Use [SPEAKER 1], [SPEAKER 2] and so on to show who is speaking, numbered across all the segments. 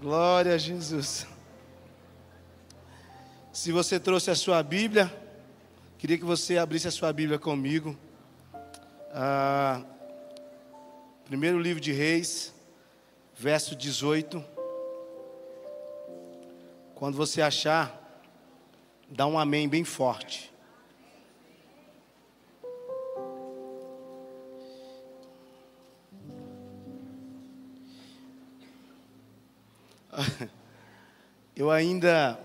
[SPEAKER 1] Glória a Jesus. Se você trouxe a sua Bíblia, queria que você abrisse a sua Bíblia comigo. Ah, primeiro livro de Reis, verso 18. Quando você achar, dá um amém bem forte. Eu ainda,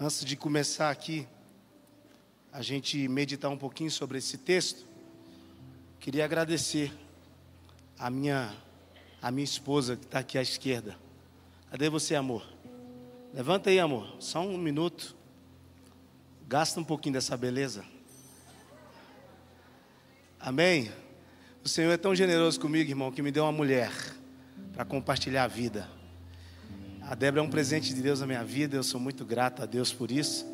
[SPEAKER 1] antes de começar aqui, a gente meditar um pouquinho sobre esse texto, queria agradecer a minha, a minha esposa que está aqui à esquerda. Cadê você, amor? Levanta aí, amor, só um minuto. Gasta um pouquinho dessa beleza. Amém? O Senhor é tão generoso comigo, irmão, que me deu uma mulher para compartilhar a vida. A Débora é um presente de Deus na minha vida, eu sou muito grato a Deus por isso.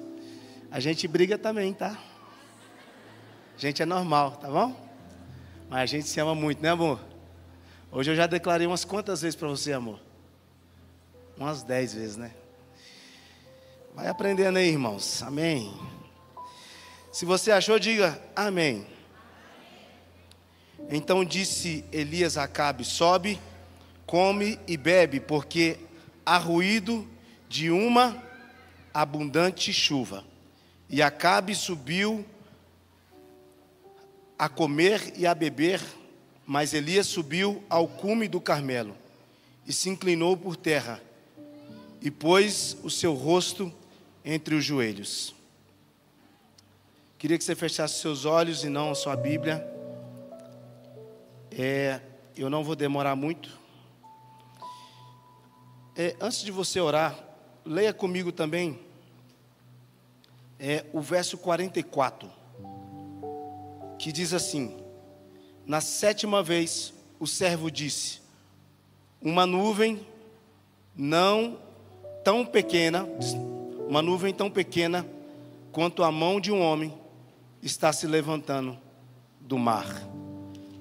[SPEAKER 1] A gente briga também, tá? A gente é normal, tá bom? Mas a gente se ama muito, né, amor? Hoje eu já declarei umas quantas vezes para você, amor? Umas dez vezes, né? Vai aprendendo aí, irmãos. Amém. Se você achou, diga amém. Então disse Elias Acabe: Sobe, come e bebe, porque há ruído de uma abundante chuva. E Acabe subiu a comer e a beber, mas Elias subiu ao cume do Carmelo e se inclinou por terra e pôs o seu rosto entre os joelhos. Queria que você fechasse seus olhos e não a sua Bíblia. É, eu não vou demorar muito. É, antes de você orar, leia comigo também é, o verso 44, que diz assim: Na sétima vez o servo disse: Uma nuvem não tão pequena, uma nuvem tão pequena quanto a mão de um homem está se levantando do mar.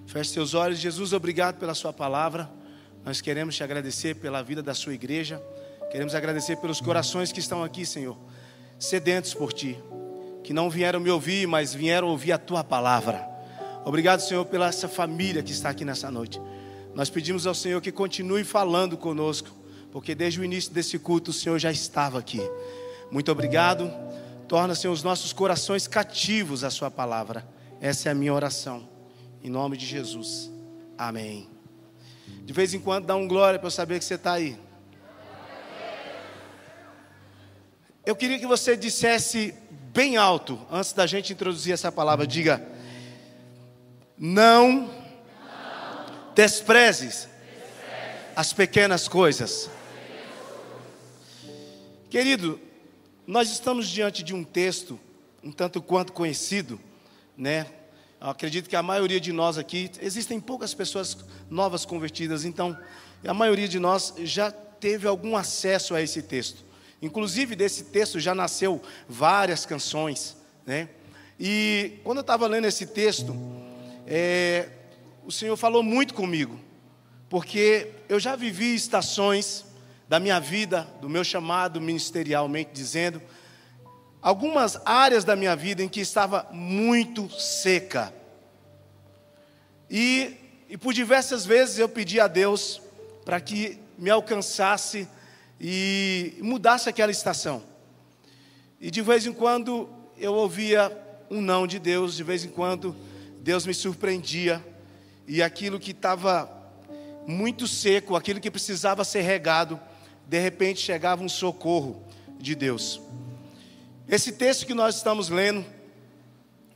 [SPEAKER 1] Feche seus olhos, Jesus, obrigado pela Sua palavra. Nós queremos te agradecer pela vida da sua igreja. Queremos agradecer pelos corações que estão aqui, Senhor, sedentos por ti, que não vieram me ouvir, mas vieram ouvir a tua palavra. Obrigado, Senhor, pela essa família que está aqui nessa noite. Nós pedimos ao Senhor que continue falando conosco, porque desde o início desse culto o Senhor já estava aqui. Muito obrigado. Torna, Senhor, os nossos corações cativos à Sua palavra. Essa é a minha oração. Em nome de Jesus. Amém. De vez em quando dá um glória para eu saber que você está aí. Eu queria que você dissesse bem alto, antes da gente introduzir essa palavra, diga: Não, não. Desprezes, desprezes as pequenas coisas. Querido, nós estamos diante de um texto um tanto quanto conhecido, né? Acredito que a maioria de nós aqui, existem poucas pessoas novas convertidas, então a maioria de nós já teve algum acesso a esse texto. Inclusive, desse texto já nasceu várias canções, né? E quando eu estava lendo esse texto, é, o Senhor falou muito comigo, porque eu já vivi estações da minha vida, do meu chamado ministerialmente dizendo, algumas áreas da minha vida em que estava muito seca. E, e por diversas vezes eu pedi a Deus para que me alcançasse e mudasse aquela estação. E de vez em quando eu ouvia um não de Deus, de vez em quando Deus me surpreendia, e aquilo que estava muito seco, aquilo que precisava ser regado, de repente chegava um socorro de Deus. Esse texto que nós estamos lendo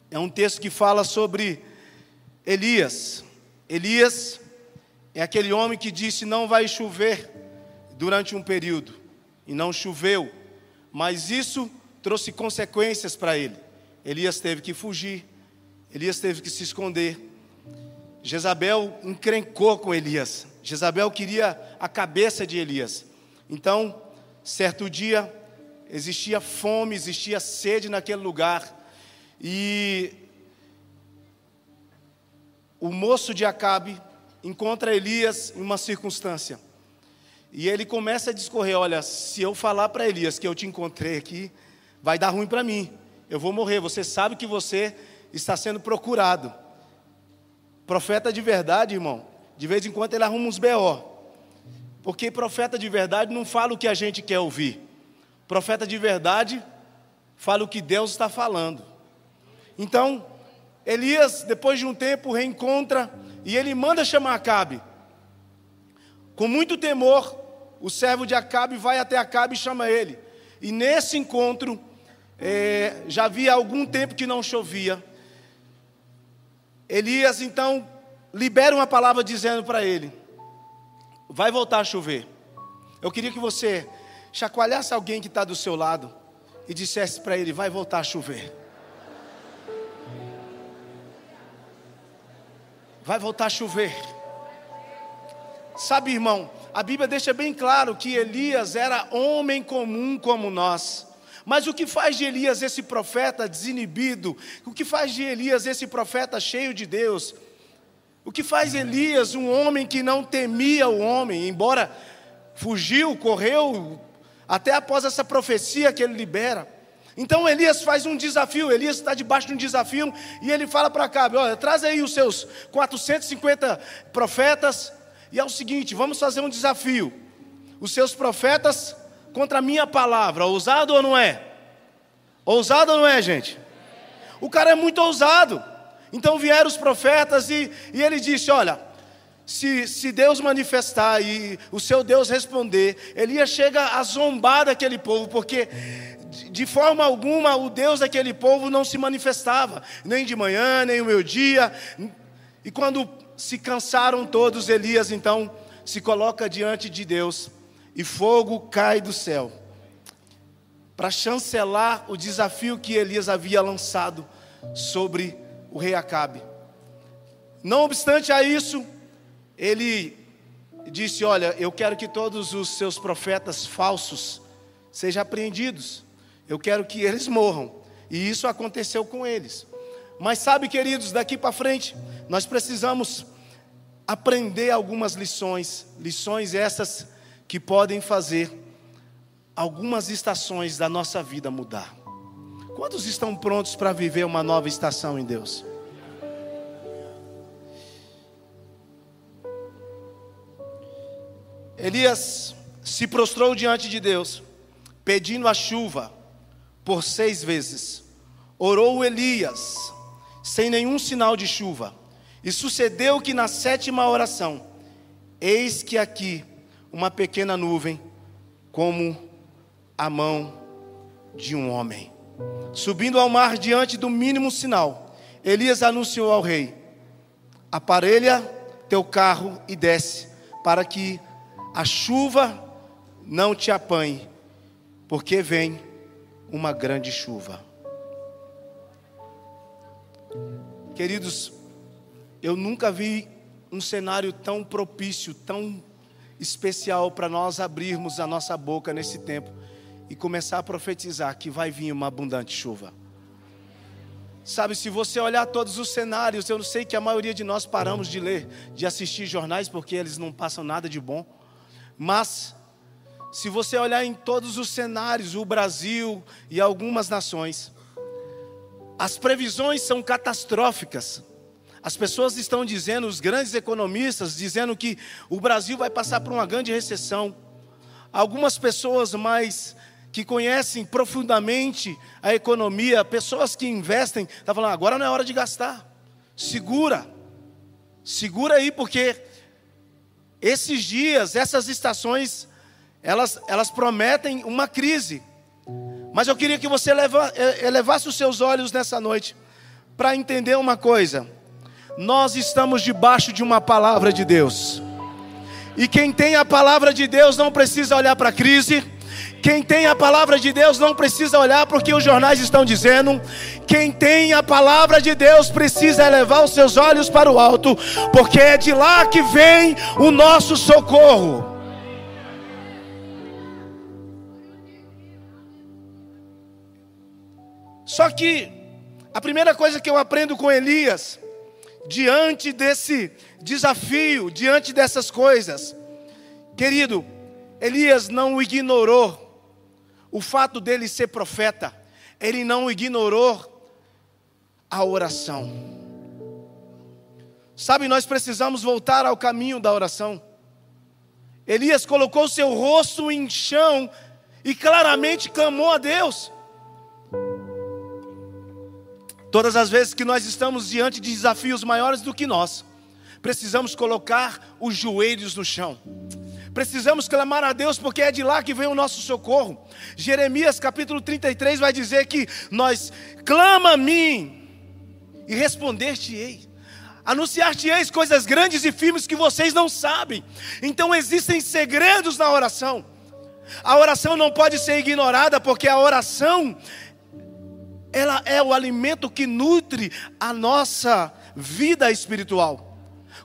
[SPEAKER 1] é um texto que fala sobre Elias. Elias é aquele homem que disse: Não vai chover durante um período, e não choveu, mas isso trouxe consequências para ele. Elias teve que fugir, Elias teve que se esconder. Jezabel encrencou com Elias. Jezabel queria a cabeça de Elias. Então, certo dia, existia fome, existia sede naquele lugar. E o moço de Acabe encontra Elias em uma circunstância. E ele começa a discorrer: Olha, se eu falar para Elias que eu te encontrei aqui, vai dar ruim para mim. Eu vou morrer. Você sabe que você está sendo procurado. Profeta de verdade, irmão, de vez em quando ele arruma uns BO. Porque profeta de verdade não fala o que a gente quer ouvir. Profeta de verdade fala o que Deus está falando. Então, Elias, depois de um tempo, reencontra e ele manda chamar Acabe. Com muito temor, o servo de Acabe vai até Acabe e chama ele. E nesse encontro, é, já havia algum tempo que não chovia. Elias então libera uma palavra dizendo para ele: Vai voltar a chover. Eu queria que você chacoalhasse alguém que está do seu lado e dissesse para ele: Vai voltar a chover. Vai voltar a chover. Sabe, irmão, a Bíblia deixa bem claro que Elias era homem comum como nós. Mas o que faz de Elias esse profeta desinibido? O que faz de Elias esse profeta cheio de Deus? O que faz Elias um homem que não temia o homem, embora fugiu, correu, até após essa profecia que ele libera? Então Elias faz um desafio, Elias está debaixo de um desafio e ele fala para Acabe: olha, traz aí os seus 450 profetas, e é o seguinte: vamos fazer um desafio. Os seus profetas contra a minha palavra. Ousado ou não é? Ousado ou não é, gente? O cara é muito ousado. Então vieram os profetas e, e ele disse: Olha, se, se Deus manifestar e o seu Deus responder, Elias chega a zombar daquele povo, porque de forma alguma o Deus daquele povo não se manifestava, nem de manhã, nem o meu dia. E quando se cansaram todos, Elias então se coloca diante de Deus e fogo cai do céu para chancelar o desafio que Elias havia lançado sobre o rei Acabe. Não obstante a isso, ele disse: Olha, eu quero que todos os seus profetas falsos sejam apreendidos, eu quero que eles morram. E isso aconteceu com eles. Mas sabe, queridos, daqui para frente, nós precisamos aprender algumas lições, lições essas que podem fazer algumas estações da nossa vida mudar. Quantos estão prontos para viver uma nova estação em Deus? Elias se prostrou diante de Deus, pedindo a chuva por seis vezes. Orou Elias, sem nenhum sinal de chuva. E sucedeu que na sétima oração, eis que aqui uma pequena nuvem, como a mão de um homem. Subindo ao mar diante do mínimo sinal, Elias anunciou ao rei: Aparelha teu carro e desce, para que a chuva não te apanhe, porque vem uma grande chuva. Queridos, eu nunca vi um cenário tão propício, tão especial para nós abrirmos a nossa boca nesse tempo e começar a profetizar que vai vir uma abundante chuva. Sabe, se você olhar todos os cenários, eu sei que a maioria de nós paramos de ler, de assistir jornais, porque eles não passam nada de bom. Mas, se você olhar em todos os cenários, o Brasil e algumas nações, as previsões são catastróficas. As pessoas estão dizendo, os grandes economistas, dizendo que o Brasil vai passar por uma grande recessão. Algumas pessoas mais que conhecem profundamente a economia, pessoas que investem, estão tá falando, agora não é hora de gastar. Segura. Segura aí, porque esses dias, essas estações, elas, elas prometem uma crise. Mas eu queria que você elevasse os seus olhos nessa noite para entender uma coisa nós estamos debaixo de uma palavra de Deus. E quem tem a palavra de Deus não precisa olhar para a crise. Quem tem a palavra de Deus não precisa olhar porque os jornais estão dizendo. Quem tem a palavra de Deus precisa elevar os seus olhos para o alto, porque é de lá que vem o nosso socorro. Só que a primeira coisa que eu aprendo com Elias diante desse desafio, diante dessas coisas. Querido, Elias não ignorou o fato dele ser profeta, ele não ignorou a oração. Sabe, nós precisamos voltar ao caminho da oração. Elias colocou seu rosto em chão e claramente clamou a Deus. Todas as vezes que nós estamos diante de desafios maiores do que nós, precisamos colocar os joelhos no chão. Precisamos clamar a Deus porque é de lá que vem o nosso socorro. Jeremias capítulo 33 vai dizer que nós clama a mim e responder-te-ei. Anunciar-te-eis coisas grandes e firmes que vocês não sabem. Então existem segredos na oração. A oração não pode ser ignorada porque a oração ela é o alimento que nutre a nossa vida espiritual.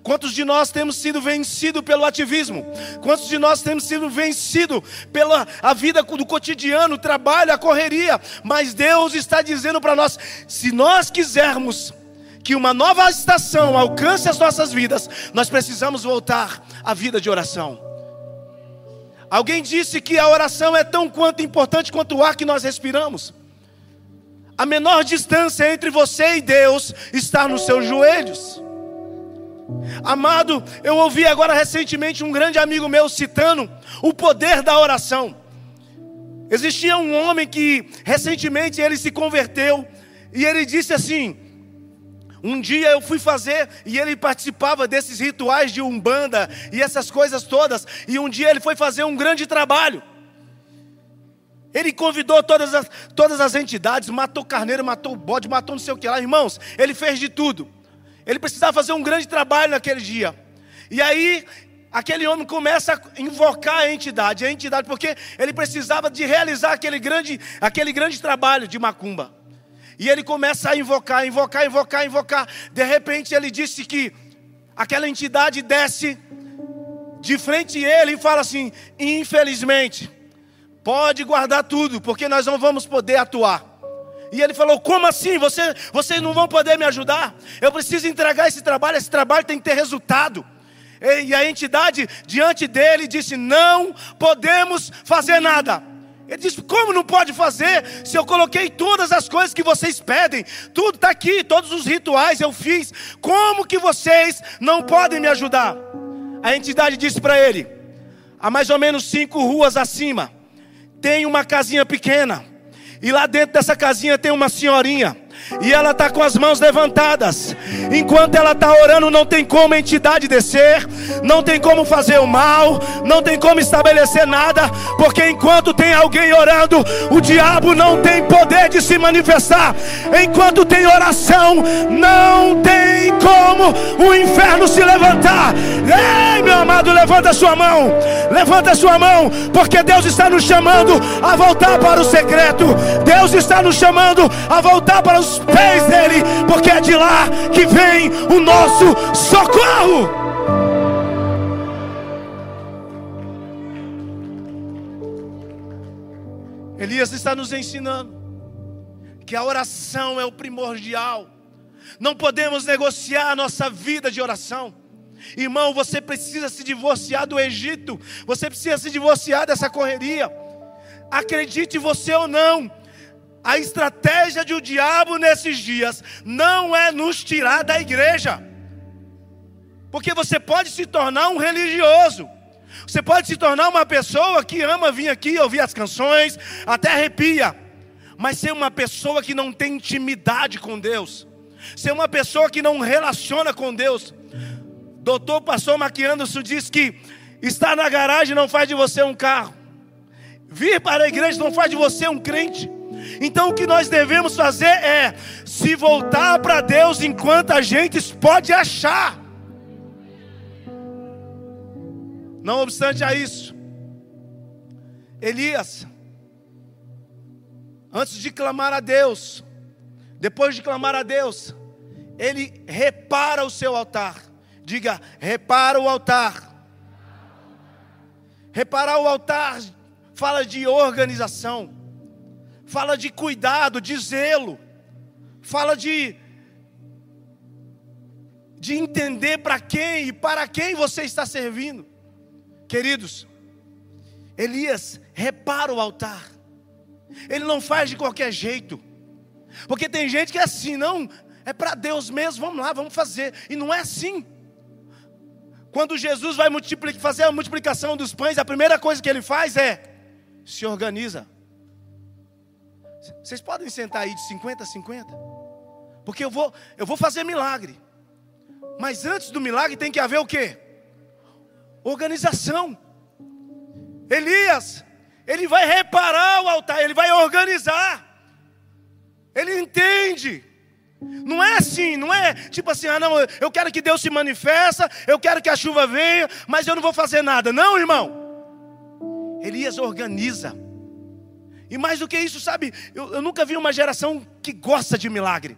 [SPEAKER 1] Quantos de nós temos sido vencidos pelo ativismo? Quantos de nós temos sido vencidos pela a vida do cotidiano, o trabalho, a correria? Mas Deus está dizendo para nós: se nós quisermos que uma nova estação alcance as nossas vidas, nós precisamos voltar à vida de oração. Alguém disse que a oração é tão quanto importante quanto o ar que nós respiramos. A menor distância entre você e Deus está nos seus joelhos. Amado, eu ouvi agora recentemente um grande amigo meu citando o poder da oração. Existia um homem que recentemente ele se converteu e ele disse assim: um dia eu fui fazer e ele participava desses rituais de umbanda e essas coisas todas, e um dia ele foi fazer um grande trabalho. Ele convidou todas as, todas as entidades, matou carneiro, matou bode, matou não sei o que lá, irmãos. Ele fez de tudo. Ele precisava fazer um grande trabalho naquele dia. E aí, aquele homem começa a invocar a entidade, a entidade, porque ele precisava de realizar aquele grande, aquele grande trabalho de macumba. E ele começa a invocar, invocar, invocar, invocar. De repente ele disse que aquela entidade desce de frente a ele e fala assim: infelizmente, pode guardar tudo, porque nós não vamos poder atuar. E ele falou: Como assim? Você, vocês não vão poder me ajudar? Eu preciso entregar esse trabalho, esse trabalho tem que ter resultado. E a entidade diante dele disse: Não podemos fazer nada. Ele disse: Como não pode fazer se eu coloquei todas as coisas que vocês pedem? Tudo está aqui, todos os rituais eu fiz. Como que vocês não podem me ajudar? A entidade disse para ele: A mais ou menos cinco ruas acima, tem uma casinha pequena. E lá dentro dessa casinha tem uma senhorinha. E ela está com as mãos levantadas. Enquanto ela está orando, não tem como a entidade descer, não tem como fazer o mal, não tem como estabelecer nada, porque enquanto tem alguém orando, o diabo não tem poder de se manifestar. Enquanto tem oração, não tem como o inferno se levantar. Ei, meu amado, levanta sua mão, levanta sua mão, porque Deus está nos chamando a voltar para o secreto. Deus está nos chamando a voltar para os pés dele, porque é de lá que vem o nosso socorro. Elias está nos ensinando que a oração é o primordial. Não podemos negociar a nossa vida de oração. Irmão, você precisa se divorciar do Egito. Você precisa se divorciar dessa correria. Acredite você ou não, a estratégia de o diabo nesses dias não é nos tirar da igreja. Porque você pode se tornar um religioso. Você pode se tornar uma pessoa que ama vir aqui ouvir as canções, até arrepia. Mas ser uma pessoa que não tem intimidade com Deus. Ser uma pessoa que não relaciona com Deus. Doutor Pastor Maquianderson diz que estar na garagem não faz de você um carro. Vir para a igreja não faz de você um crente. Então o que nós devemos fazer é se voltar para Deus enquanto a gente pode achar. Não obstante a isso, Elias, antes de clamar a Deus, depois de clamar a Deus, ele repara o seu altar. Diga, repara o altar. Reparar o altar fala de organização fala de cuidado, de zelo, fala de de entender para quem e para quem você está servindo. Queridos, Elias repara o altar. Ele não faz de qualquer jeito. Porque tem gente que é assim, não, é para Deus mesmo, vamos lá, vamos fazer. E não é assim. Quando Jesus vai fazer a multiplicação dos pães, a primeira coisa que ele faz é se organiza. Vocês podem sentar aí de 50 a 50? Porque eu vou, eu vou fazer milagre. Mas antes do milagre tem que haver o quê? Organização. Elias, ele vai reparar o altar, ele vai organizar. Ele entende. Não é assim, não é tipo assim, ah não, eu quero que Deus se manifesta, eu quero que a chuva venha, mas eu não vou fazer nada. Não, irmão. Elias organiza. E mais do que isso, sabe, eu, eu nunca vi uma geração que gosta de milagre.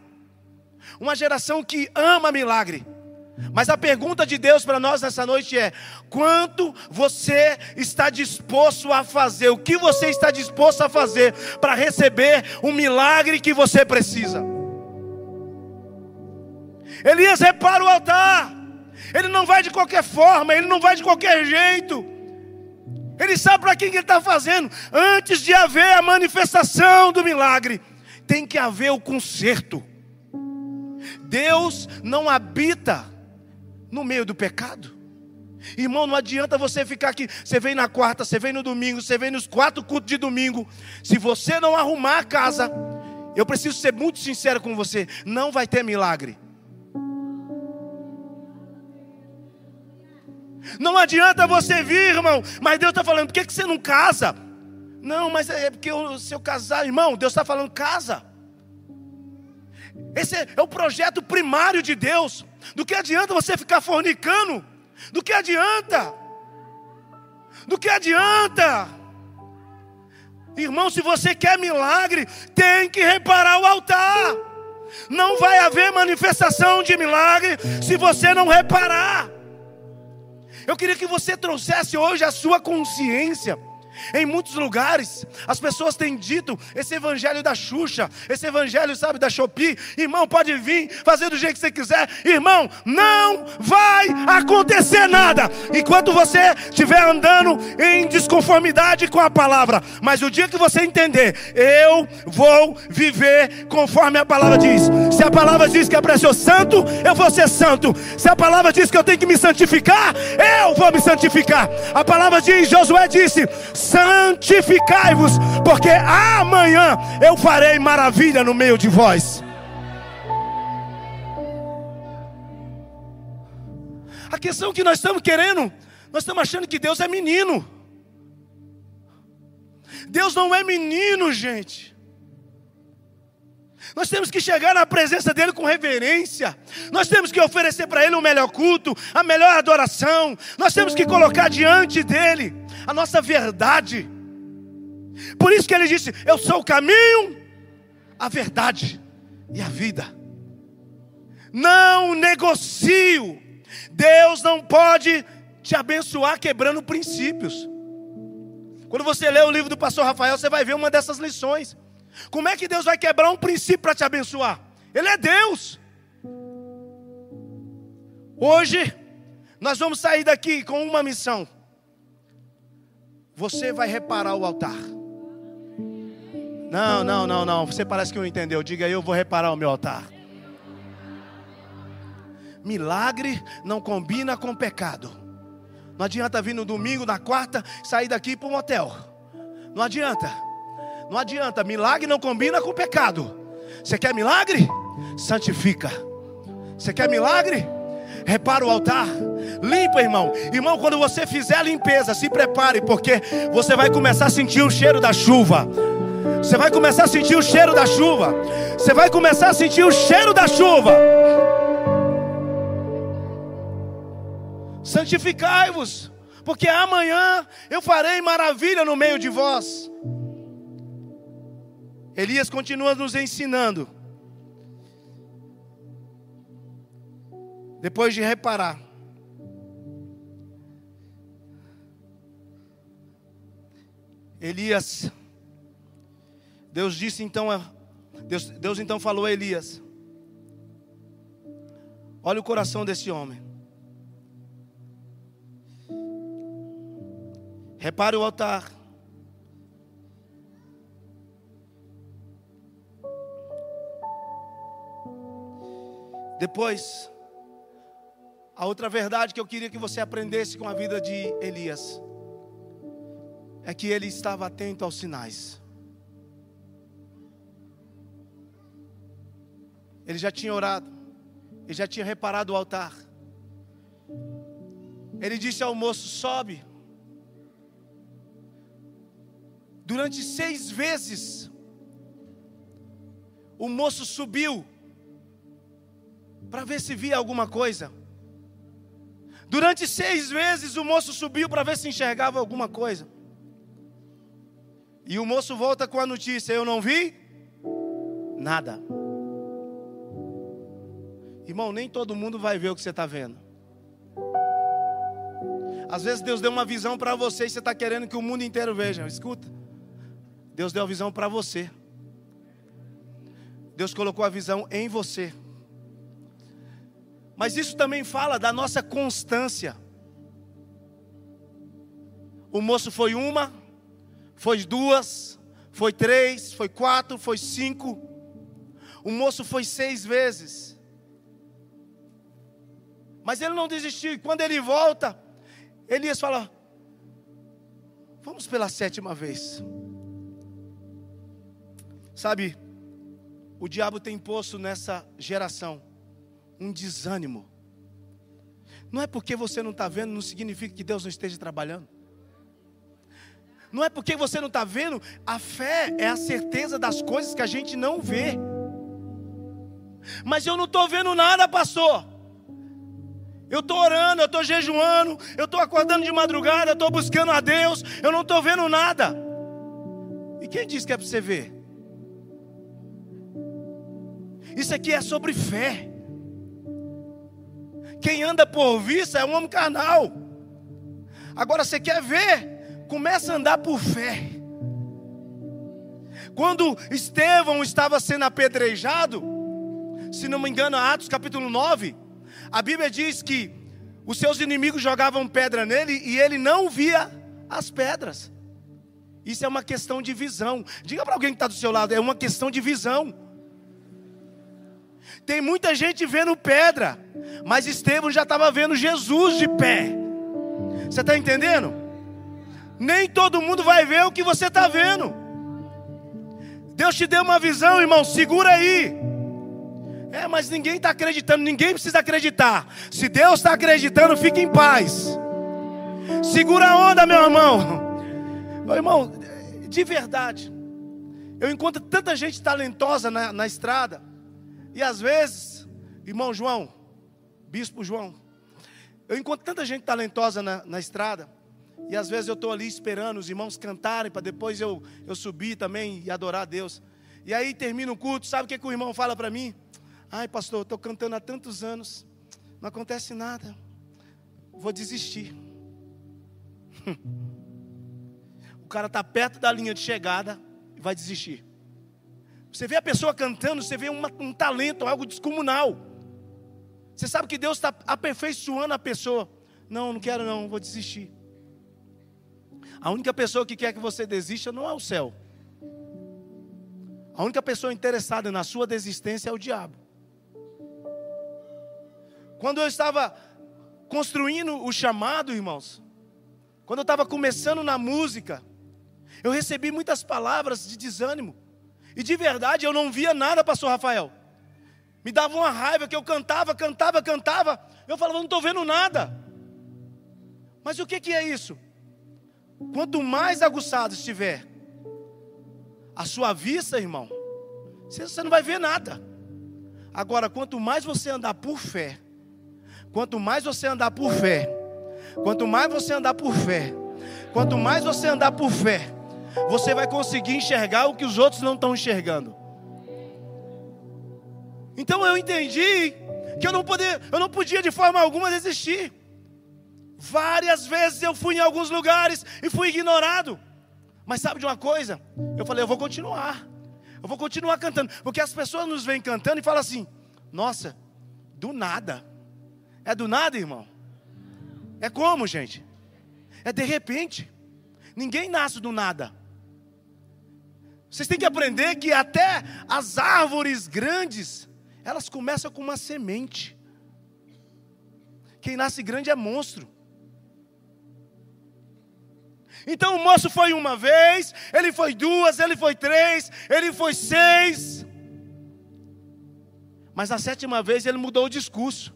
[SPEAKER 1] Uma geração que ama milagre. Mas a pergunta de Deus para nós nessa noite é: quanto você está disposto a fazer? O que você está disposto a fazer para receber o milagre que você precisa? Elias repara o altar. Ele não vai de qualquer forma, ele não vai de qualquer jeito. Ele sabe para quem ele está fazendo. Antes de haver a manifestação do milagre, tem que haver o conserto. Deus não habita no meio do pecado. Irmão, não adianta você ficar aqui. Você vem na quarta, você vem no domingo, você vem nos quatro cultos de domingo. Se você não arrumar a casa, eu preciso ser muito sincero com você: não vai ter milagre. Não adianta você vir, irmão, mas Deus está falando, por que, que você não casa? Não, mas é porque eu, se eu casar, irmão, Deus está falando, casa. Esse é o projeto primário de Deus. Do que adianta você ficar fornicando? Do que adianta? Do que adianta? Irmão, se você quer milagre, tem que reparar o altar. Não vai haver manifestação de milagre se você não reparar. Eu queria que você trouxesse hoje a sua consciência em muitos lugares, as pessoas têm dito esse evangelho da Xuxa, esse evangelho, sabe, da Shopee. Irmão, pode vir, fazer do jeito que você quiser. Irmão, não vai acontecer nada enquanto você estiver andando em desconformidade com a palavra. Mas o dia que você entender, eu vou viver conforme a palavra diz. Se a palavra diz que é para ser santo, eu vou ser santo. Se a palavra diz que eu tenho que me santificar, eu vou me santificar. A palavra diz, Josué disse: santificai-vos, porque amanhã eu farei maravilha no meio de vós. A questão que nós estamos querendo, nós estamos achando que Deus é menino. Deus não é menino, gente. Nós temos que chegar na presença dEle com reverência. Nós temos que oferecer para Ele o melhor culto, a melhor adoração. Nós temos que colocar diante dEle a nossa verdade. Por isso que Ele disse: Eu sou o caminho, a verdade e a vida. Não negocio. Deus não pode te abençoar quebrando princípios. Quando você lê o livro do pastor Rafael, você vai ver uma dessas lições. Como é que Deus vai quebrar um princípio para te abençoar? Ele é Deus. Hoje, nós vamos sair daqui com uma missão. Você vai reparar o altar. Não, não, não, não. Você parece que não entendeu. Diga aí, eu vou reparar o meu altar. Milagre não combina com pecado. Não adianta vir no domingo, na quarta, sair daqui para um hotel. Não adianta. Não adianta, milagre não combina com pecado. Você quer milagre? Santifica. Você quer milagre? Repara o altar. Limpa, irmão. Irmão, quando você fizer a limpeza, se prepare, porque você vai começar a sentir o cheiro da chuva. Você vai começar a sentir o cheiro da chuva. Você vai começar a sentir o cheiro da chuva. Santificai-vos, porque amanhã eu farei maravilha no meio de vós. Elias continua nos ensinando. Depois de reparar, Elias, Deus disse então, Deus, Deus então falou a Elias: Olha o coração desse homem. Repare o altar. Depois, a outra verdade que eu queria que você aprendesse com a vida de Elias é que ele estava atento aos sinais. Ele já tinha orado, ele já tinha reparado o altar. Ele disse ao moço: sobe. Durante seis vezes, o moço subiu para ver se via alguma coisa. Durante seis vezes, o moço subiu para ver se enxergava alguma coisa. E o moço volta com a notícia: Eu não vi nada. Irmão, nem todo mundo vai ver o que você está vendo. Às vezes Deus deu uma visão para você e você está querendo que o mundo inteiro veja. Escuta. Deus deu a visão para você. Deus colocou a visão em você. Mas isso também fala da nossa constância. O moço foi uma, foi duas, foi três, foi quatro, foi cinco. O moço foi seis vezes. Mas ele não desistiu. E quando ele volta, Elias fala: Vamos pela sétima vez. Sabe, o diabo tem posto nessa geração um desânimo. Não é porque você não está vendo, não significa que Deus não esteja trabalhando. Não é porque você não está vendo, a fé é a certeza das coisas que a gente não vê. Mas eu não estou vendo nada, pastor. Eu estou orando, eu estou jejuando, eu estou acordando de madrugada, eu estou buscando a Deus, eu não estou vendo nada. E quem disse que é para você ver? Isso aqui é sobre fé. Quem anda por vista é um homem carnal. Agora você quer ver? começa a andar por fé. Quando Estevão estava sendo apedrejado, se não me engano, Atos capítulo 9, a Bíblia diz que os seus inimigos jogavam pedra nele e ele não via as pedras. Isso é uma questão de visão. Diga para alguém que está do seu lado, é uma questão de visão. Tem muita gente vendo pedra, mas Estevão já estava vendo Jesus de pé. Você está entendendo? Nem todo mundo vai ver o que você está vendo. Deus te deu uma visão, irmão, segura aí. É, mas ninguém está acreditando, ninguém precisa acreditar. Se Deus está acreditando, fique em paz. Segura a onda, meu irmão. Meu irmão, de verdade, eu encontro tanta gente talentosa na, na estrada, e às vezes, irmão João, bispo João, eu encontro tanta gente talentosa na, na estrada, e às vezes eu estou ali esperando os irmãos cantarem para depois eu, eu subir também e adorar a Deus. E aí termina o culto, sabe o que, que o irmão fala para mim? Ai, pastor, estou cantando há tantos anos, não acontece nada, vou desistir. o cara está perto da linha de chegada e vai desistir. Você vê a pessoa cantando, você vê uma, um talento, algo descomunal. Você sabe que Deus está aperfeiçoando a pessoa. Não, não quero não, vou desistir. A única pessoa que quer que você desista não é o céu. A única pessoa interessada na sua desistência é o diabo. Quando eu estava construindo o chamado, irmãos, quando eu estava começando na música, eu recebi muitas palavras de desânimo. E de verdade eu não via nada, pastor Rafael. Me dava uma raiva que eu cantava, cantava, cantava. Eu falava, não estou vendo nada. Mas o que, que é isso? Quanto mais aguçado estiver a sua vista, irmão, você não vai ver nada. Agora, quanto mais você andar por fé, quanto mais você andar por fé, quanto mais você andar por fé, quanto mais você andar por fé, você vai conseguir enxergar o que os outros não estão enxergando. Então eu entendi que eu não, poder, eu não podia de forma alguma desistir. Várias vezes eu fui em alguns lugares e fui ignorado. Mas sabe de uma coisa? Eu falei, eu vou continuar. Eu vou continuar cantando. Porque as pessoas nos vêm cantando e falam assim: Nossa, do nada. É do nada, irmão? É como, gente? É de repente. Ninguém nasce do nada. Vocês têm que aprender que até as árvores grandes, elas começam com uma semente. Quem nasce grande é monstro. Então o moço foi uma vez, ele foi duas, ele foi três, ele foi seis. Mas na sétima vez ele mudou o discurso.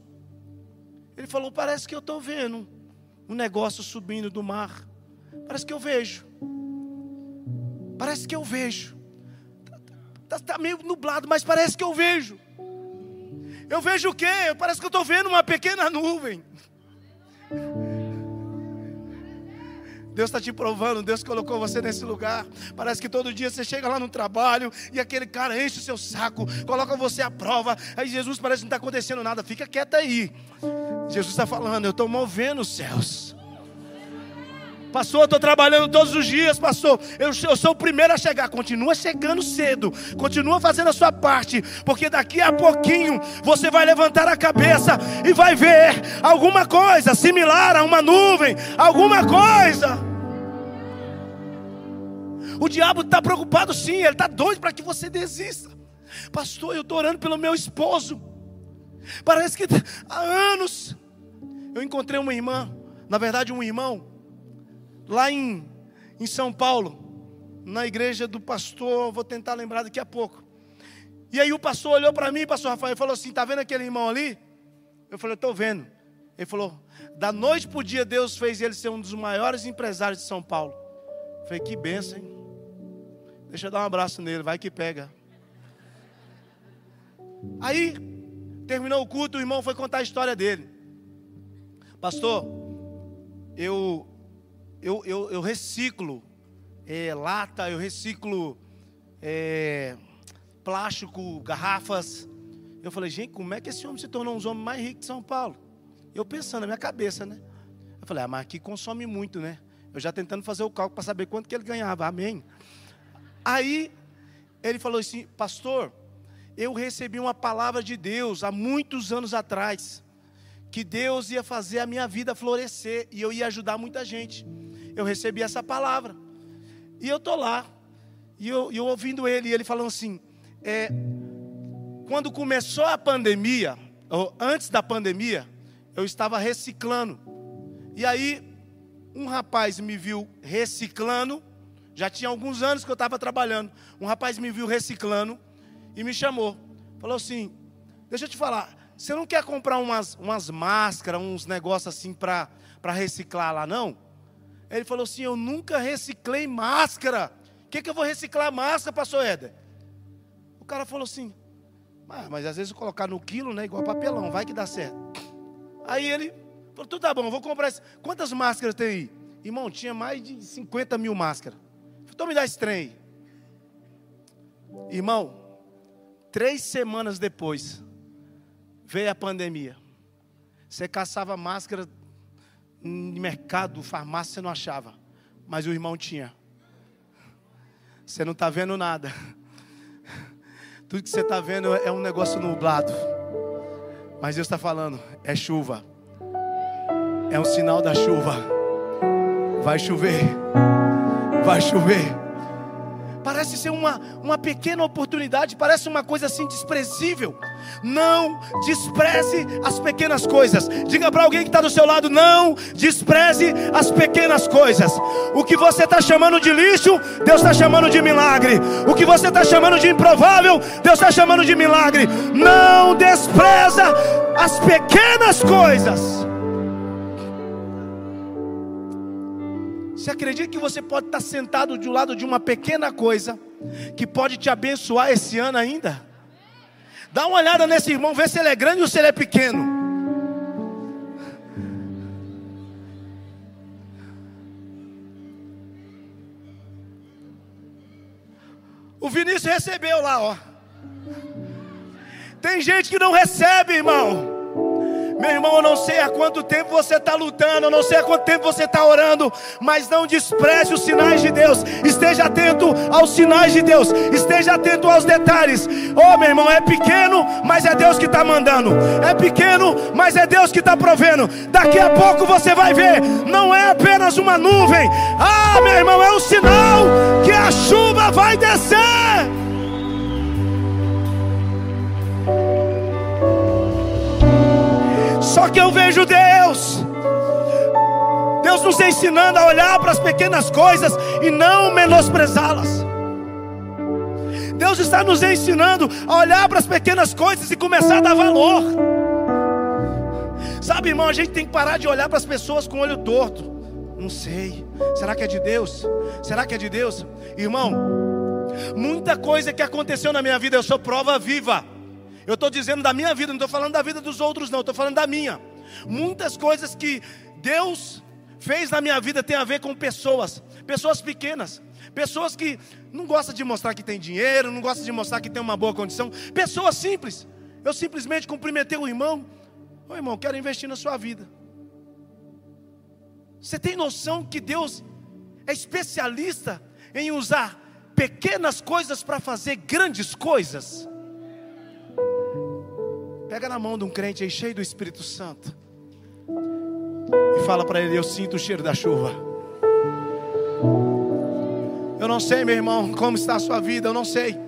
[SPEAKER 1] Ele falou: Parece que eu estou vendo um negócio subindo do mar. Parece que eu vejo. Parece que eu vejo. Está tá meio nublado, mas parece que eu vejo. Eu vejo o quê? Parece que eu estou vendo uma pequena nuvem. Deus está te provando, Deus colocou você nesse lugar. Parece que todo dia você chega lá no trabalho e aquele cara enche o seu saco, coloca você à prova. Aí Jesus parece que não está acontecendo nada, fica quieto aí. Jesus está falando, eu estou movendo os céus. Pastor, eu estou trabalhando todos os dias, pastor. Eu, eu, sou o primeiro a chegar. Continua chegando cedo. Continua fazendo a sua parte. Porque daqui a pouquinho você vai levantar a cabeça e vai ver alguma coisa similar a uma nuvem. Alguma coisa. O diabo está preocupado sim. Ele está doido para que você desista. Pastor, eu estou orando pelo meu esposo. Parece que há anos eu encontrei uma irmã. Na verdade, um irmão lá em, em São Paulo, na igreja do pastor, vou tentar lembrar daqui a pouco. E aí o pastor olhou para mim, pastor Rafael, e falou assim: "Tá vendo aquele irmão ali?" Eu falei: "Estou vendo". Ele falou: "Da noite para o dia Deus fez ele ser um dos maiores empresários de São Paulo". Eu falei: "Que benção, hein? Deixa eu dar um abraço nele, vai que pega". Aí terminou o culto, o irmão foi contar a história dele. Pastor, eu eu, eu, eu reciclo é, lata, eu reciclo é, plástico, garrafas. Eu falei, gente, como é que esse homem se tornou um dos homens mais ricos de São Paulo? Eu pensando na minha cabeça, né? Eu falei, ah, mas aqui consome muito, né? Eu já tentando fazer o cálculo para saber quanto que ele ganhava, amém. Aí ele falou assim, pastor, eu recebi uma palavra de Deus há muitos anos atrás, que Deus ia fazer a minha vida florescer e eu ia ajudar muita gente eu recebi essa palavra. E eu estou lá, e eu, eu, ouvindo ele, e ele falando assim: é, quando começou a pandemia, ou antes da pandemia, eu estava reciclando. E aí, um rapaz me viu reciclando, já tinha alguns anos que eu estava trabalhando. Um rapaz me viu reciclando e me chamou. Falou assim: Deixa eu te falar, você não quer comprar umas, umas máscaras, uns negócios assim para reciclar lá, não? Ele falou assim: Eu nunca reciclei máscara. O que, que eu vou reciclar máscara, pastor Éder? O cara falou assim: ah, Mas às vezes colocar no quilo, né? Igual papelão, vai que dá certo. Aí ele falou: Tudo tá bom, vou comprar. Esse. Quantas máscaras tem aí? Irmão, tinha mais de 50 mil máscaras. Então me dá esse trem aí. Irmão, três semanas depois, veio a pandemia. Você caçava máscara mercado, farmácia, você não achava. Mas o irmão tinha. Você não está vendo nada. Tudo que você está vendo é um negócio nublado. Mas Deus está falando, é chuva. É um sinal da chuva. Vai chover. Vai chover. Parece ser uma, uma pequena oportunidade, parece uma coisa assim desprezível. Não despreze as pequenas coisas. Diga para alguém que está do seu lado: não despreze as pequenas coisas. O que você está chamando de lixo, Deus está chamando de milagre. O que você está chamando de improvável, Deus está chamando de milagre. Não despreza as pequenas coisas. Você acredita que você pode estar sentado um lado de uma pequena coisa que pode te abençoar esse ano ainda? Dá uma olhada nesse irmão, vê se ele é grande ou se ele é pequeno. O Vinícius recebeu lá, ó. Tem gente que não recebe, irmão. Meu irmão, eu não sei há quanto tempo você está lutando, eu não sei há quanto tempo você está orando, mas não despreze os sinais de Deus. Esteja atento aos sinais de Deus, esteja atento aos detalhes. Oh, meu irmão, é pequeno, mas é Deus que está mandando. É pequeno, mas é Deus que está provendo. Daqui a pouco você vai ver, não é apenas uma nuvem. Ah, meu irmão, é um sinal que a chuva vai descer. Só que eu vejo Deus. Deus nos ensinando a olhar para as pequenas coisas e não menosprezá-las. Deus está nos ensinando a olhar para as pequenas coisas e começar a dar valor. Sabe, irmão, a gente tem que parar de olhar para as pessoas com o olho torto. Não sei. Será que é de Deus? Será que é de Deus? Irmão, muita coisa que aconteceu na minha vida, eu sou prova viva. Eu estou dizendo da minha vida, não estou falando da vida dos outros, não, estou falando da minha. Muitas coisas que Deus fez na minha vida tem a ver com pessoas, pessoas pequenas, pessoas que não gostam de mostrar que tem dinheiro, não gostam de mostrar que tem uma boa condição, pessoas simples. Eu simplesmente cumprimentei o irmão, ô irmão, quero investir na sua vida. Você tem noção que Deus é especialista em usar pequenas coisas para fazer grandes coisas? Pega na mão de um crente aí cheio do Espírito Santo. E fala para ele: Eu sinto o cheiro da chuva. Eu não sei, meu irmão, como está a sua vida. Eu não sei.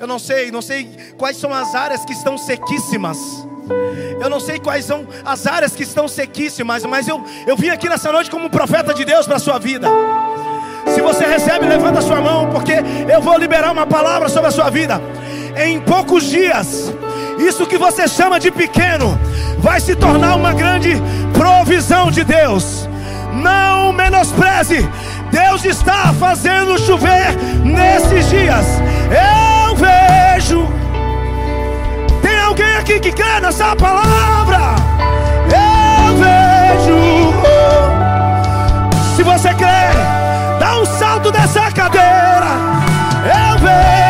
[SPEAKER 1] Eu não sei, não sei quais são as áreas que estão sequíssimas. Eu não sei quais são as áreas que estão sequíssimas, mas eu, eu vim aqui nessa noite como profeta de Deus para a sua vida. Se você recebe, levanta a sua mão, porque eu vou liberar uma palavra sobre a sua vida. Em poucos dias, isso que você chama de pequeno vai se tornar uma grande provisão de Deus. Não menospreze, Deus está fazendo chover nesses dias. Eu vejo. Tem alguém aqui que crê nessa palavra? Eu vejo. Se você crê, dá um salto dessa cadeira. Eu vejo.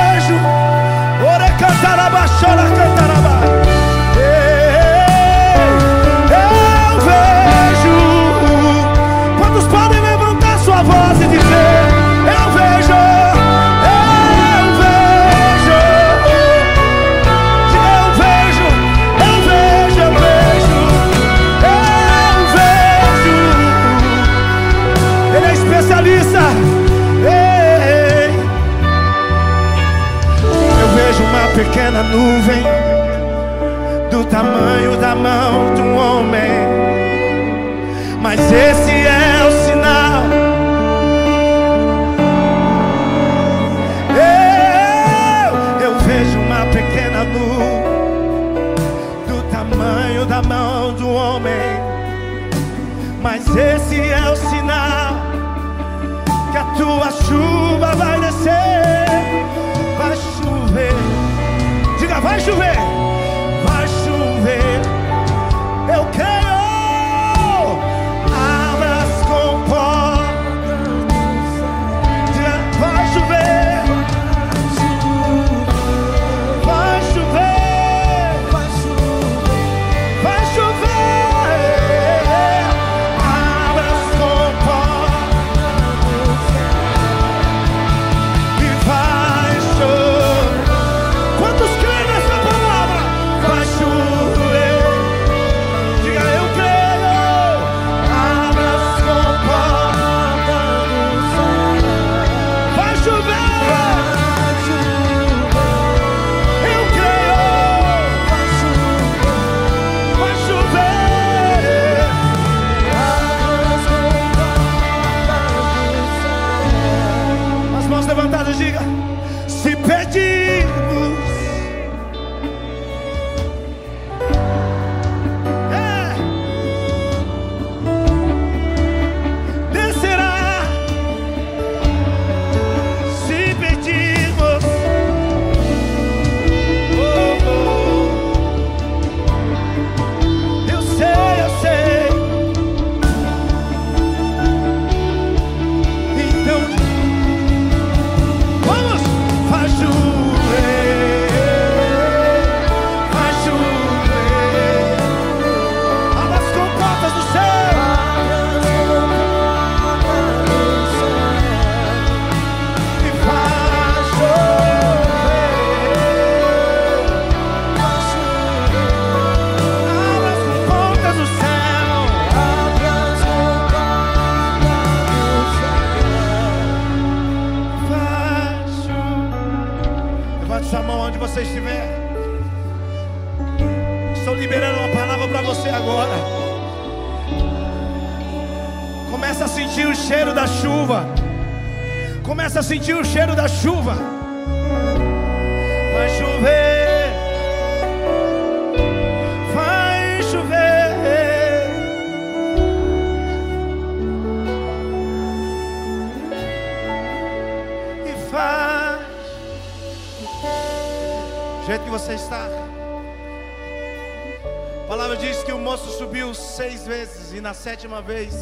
[SPEAKER 1] A palavra diz que o moço subiu seis vezes e na sétima vez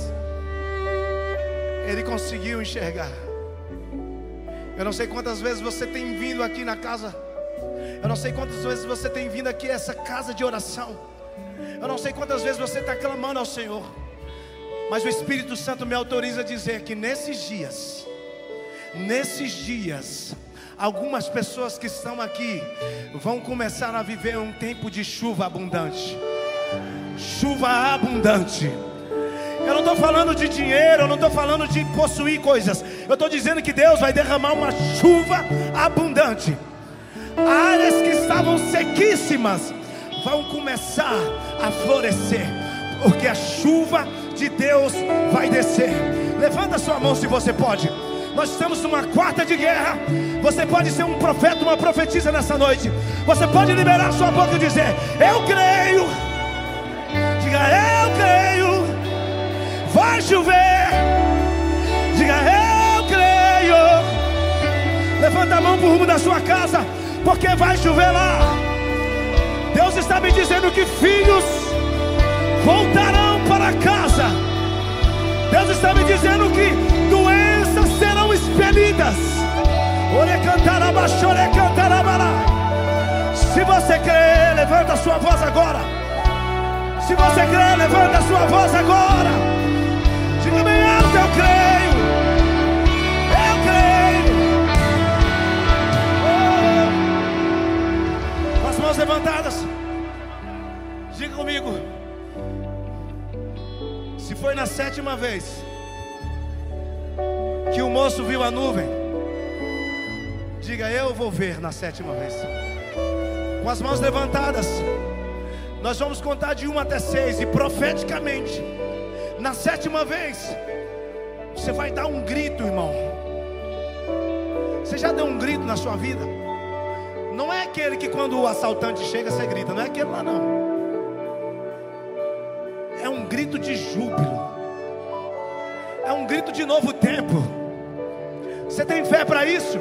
[SPEAKER 1] ele conseguiu enxergar. Eu não sei quantas vezes você tem vindo aqui na casa. Eu não sei quantas vezes você tem vindo aqui a essa casa de oração. Eu não sei quantas vezes você está clamando ao Senhor. Mas o Espírito Santo me autoriza a dizer que nesses dias, nesses dias, algumas pessoas que estão aqui vão começar a viver um tempo de chuva abundante. Chuva abundante. Eu não estou falando de dinheiro, eu não estou falando de possuir coisas. Eu estou dizendo que Deus vai derramar uma chuva abundante. Áreas que estavam sequíssimas vão começar a florescer, porque a chuva de Deus vai descer. Levanta sua mão se você pode. Nós estamos numa quarta de guerra. Você pode ser um profeta, uma profetisa nessa noite. Você pode liberar sua boca e dizer: Eu creio. Diga, eu creio vai chover. Diga, eu creio. Levanta a mão para o rumo da sua casa, porque vai chover lá. Deus está me dizendo que filhos voltarão para casa. Deus está me dizendo que doenças serão expelidas. Se você crê, levanta a sua voz agora. Se você crê, levanta a sua voz agora. Diga bem alto, eu creio. Eu creio. Oh. Com as mãos levantadas. Diga comigo. Se foi na sétima vez que o moço viu a nuvem, diga eu vou ver na sétima vez. Com as mãos levantadas. Nós vamos contar de 1 até 6 e profeticamente, na sétima vez, você vai dar um grito, irmão. Você já deu um grito na sua vida? Não é aquele que quando o assaltante chega você grita, não é aquele lá não. É um grito de júbilo. É um grito de novo tempo. Você tem fé para isso?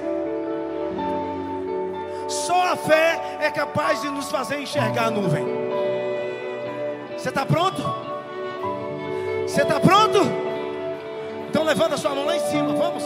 [SPEAKER 1] Só a fé é capaz de nos fazer enxergar a nuvem. Você está pronto? Você está pronto? Então levanta sua mão lá em cima, vamos.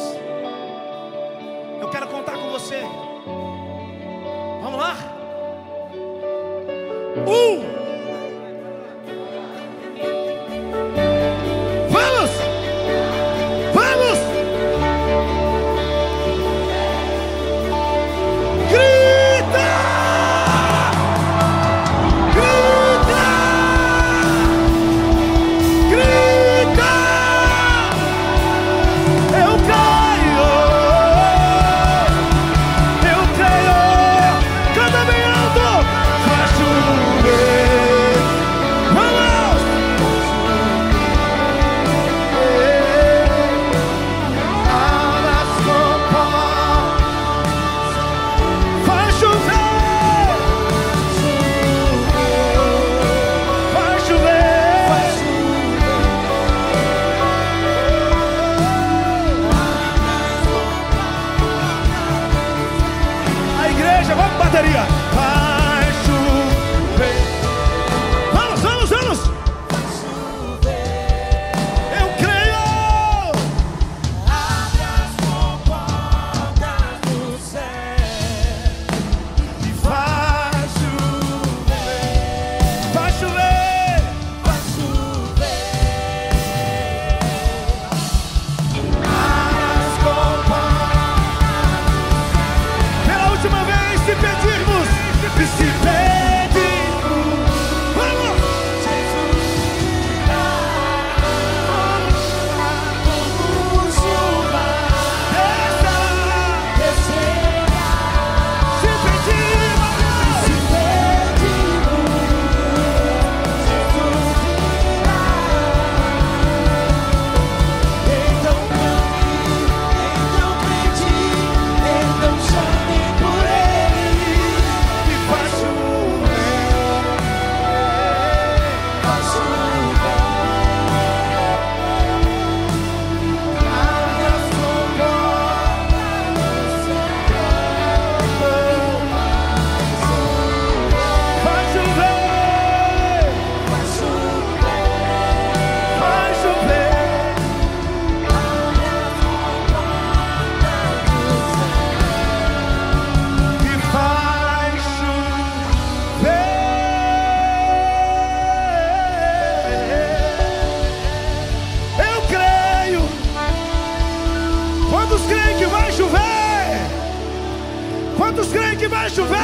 [SPEAKER 1] Quantos creem que vai chover?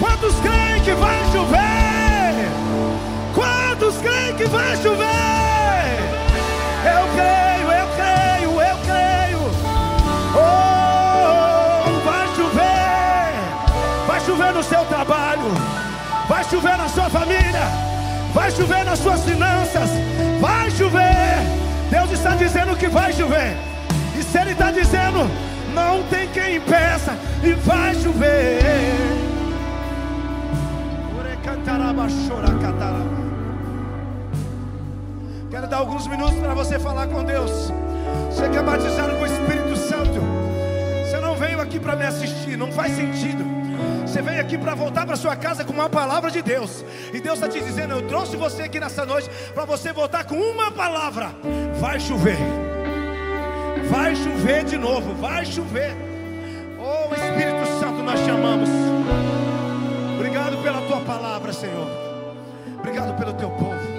[SPEAKER 1] Quantos creem que vai chover? Quantos creem que vai chover? Eu creio, eu creio, eu creio. Oh, vai chover. Vai chover no seu trabalho. Vai chover na sua família. Vai chover nas suas finanças. Vai chover. Deus está dizendo que vai chover. E se Ele está dizendo, não tem quem impeça. E vai chover. Quero dar alguns minutos para você falar com Deus. Você quer batizar com o Espírito Santo? Você não veio aqui para me assistir, não faz sentido. Você veio aqui para voltar para sua casa com uma palavra de Deus. E Deus está te dizendo: Eu trouxe você aqui nessa noite para você voltar com uma palavra. Vai chover. Vai chover de novo. Vai chover. Oh Espírito Santo, nós chamamos. Obrigado pela tua palavra, Senhor. Obrigado pelo teu povo.